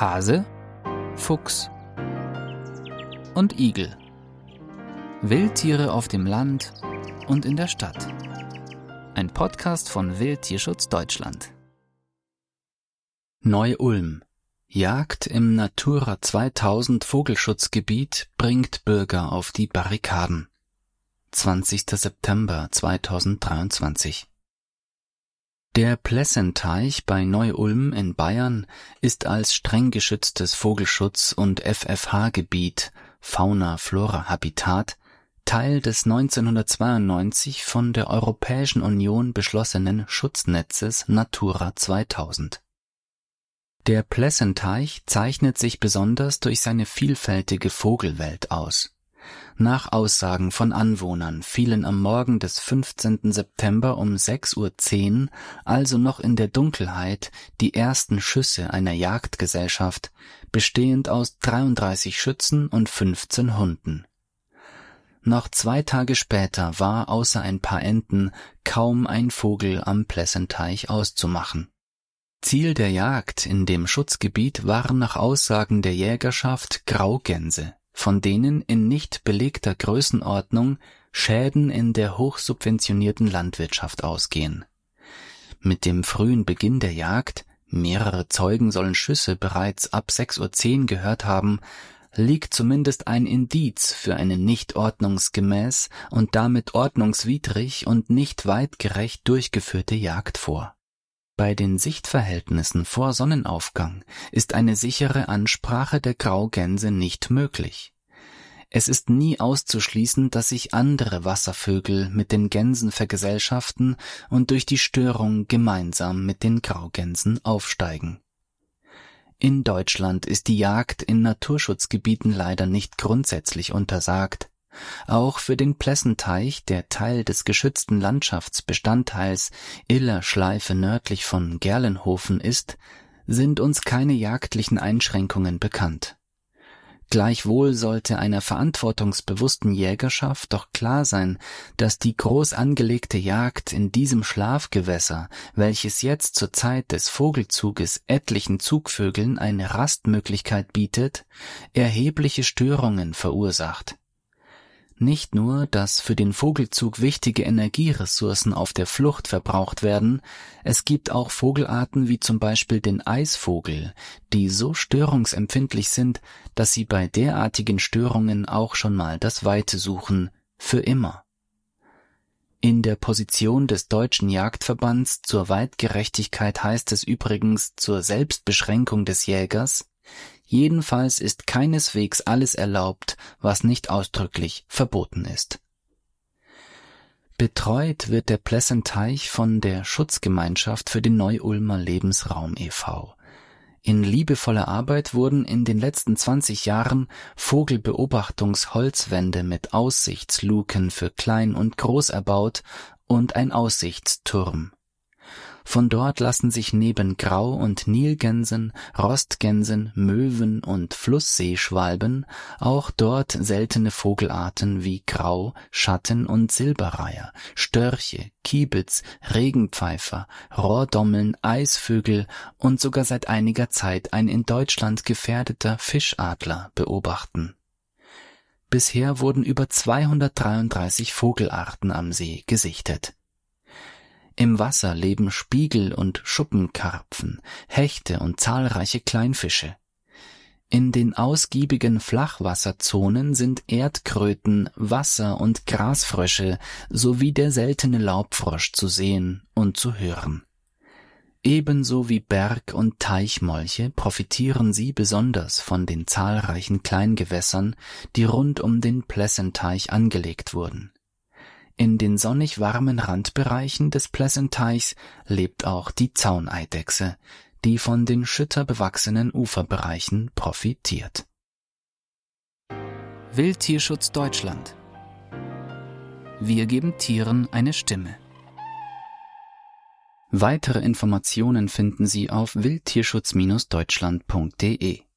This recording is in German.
Hase, Fuchs und Igel. Wildtiere auf dem Land und in der Stadt. Ein Podcast von Wildtierschutz Deutschland. Neu-Ulm. Jagd im Natura 2000 Vogelschutzgebiet bringt Bürger auf die Barrikaden. 20. September 2023 der Plessenteich bei Neu-Ulm in Bayern ist als streng geschütztes Vogelschutz- und FFH-Gebiet (Fauna-Flora-Habitat) Teil des 1992 von der Europäischen Union beschlossenen Schutznetzes Natura 2000. Der Plessenteich zeichnet sich besonders durch seine vielfältige Vogelwelt aus nach Aussagen von Anwohnern fielen am Morgen des 15. September um 6.10 Uhr, also noch in der Dunkelheit, die ersten Schüsse einer Jagdgesellschaft, bestehend aus 33 Schützen und 15 Hunden. Noch zwei Tage später war außer ein paar Enten kaum ein Vogel am Plessenteich auszumachen. Ziel der Jagd in dem Schutzgebiet waren nach Aussagen der Jägerschaft Graugänse von denen in nicht belegter Größenordnung Schäden in der hochsubventionierten Landwirtschaft ausgehen. Mit dem frühen Beginn der Jagd, mehrere Zeugen sollen Schüsse bereits ab 6.10 Uhr gehört haben, liegt zumindest ein Indiz für eine nicht ordnungsgemäß und damit ordnungswidrig und nicht weitgerecht durchgeführte Jagd vor bei den Sichtverhältnissen vor Sonnenaufgang ist eine sichere Ansprache der Graugänse nicht möglich. Es ist nie auszuschließen, dass sich andere Wasservögel mit den Gänsen vergesellschaften und durch die Störung gemeinsam mit den Graugänsen aufsteigen. In Deutschland ist die Jagd in Naturschutzgebieten leider nicht grundsätzlich untersagt, auch für den Plessenteich, der Teil des geschützten Landschaftsbestandteils Iller Schleife nördlich von Gerlenhofen ist, sind uns keine jagdlichen Einschränkungen bekannt. Gleichwohl sollte einer verantwortungsbewussten Jägerschaft doch klar sein, dass die groß angelegte Jagd in diesem Schlafgewässer, welches jetzt zur Zeit des Vogelzuges etlichen Zugvögeln eine Rastmöglichkeit bietet, erhebliche Störungen verursacht nicht nur, dass für den Vogelzug wichtige Energieressourcen auf der Flucht verbraucht werden, es gibt auch Vogelarten wie zum Beispiel den Eisvogel, die so störungsempfindlich sind, dass sie bei derartigen Störungen auch schon mal das Weite suchen, für immer. In der Position des Deutschen Jagdverbands zur Weitgerechtigkeit heißt es übrigens zur Selbstbeschränkung des Jägers, Jedenfalls ist keineswegs alles erlaubt, was nicht ausdrücklich verboten ist. Betreut wird der Plessenteich von der Schutzgemeinschaft für den Neu-Ulmer Lebensraum e.V. In liebevoller Arbeit wurden in den letzten 20 Jahren Vogelbeobachtungsholzwände mit Aussichtsluken für Klein und Groß erbaut und ein Aussichtsturm. Von dort lassen sich neben Grau- und Nilgänsen, Rostgänsen, Möwen und Flussseeschwalben auch dort seltene Vogelarten wie Grau-, Schatten- und Silberreiher, Störche, Kiebitz, Regenpfeifer, Rohrdommeln, Eisvögel und sogar seit einiger Zeit ein in Deutschland gefährdeter Fischadler beobachten. Bisher wurden über 233 Vogelarten am See gesichtet im Wasser leben Spiegel- und Schuppenkarpfen, Hechte und zahlreiche Kleinfische. In den ausgiebigen Flachwasserzonen sind Erdkröten, Wasser- und Grasfrösche sowie der seltene Laubfrosch zu sehen und zu hören. Ebenso wie Berg- und Teichmolche profitieren sie besonders von den zahlreichen Kleingewässern, die rund um den Plessenteich angelegt wurden. In den sonnig warmen Randbereichen des Plessenteichs lebt auch die Zauneidechse, die von den schütterbewachsenen Uferbereichen profitiert. Wildtierschutz Deutschland Wir geben Tieren eine Stimme. Weitere Informationen finden Sie auf wildtierschutz-deutschland.de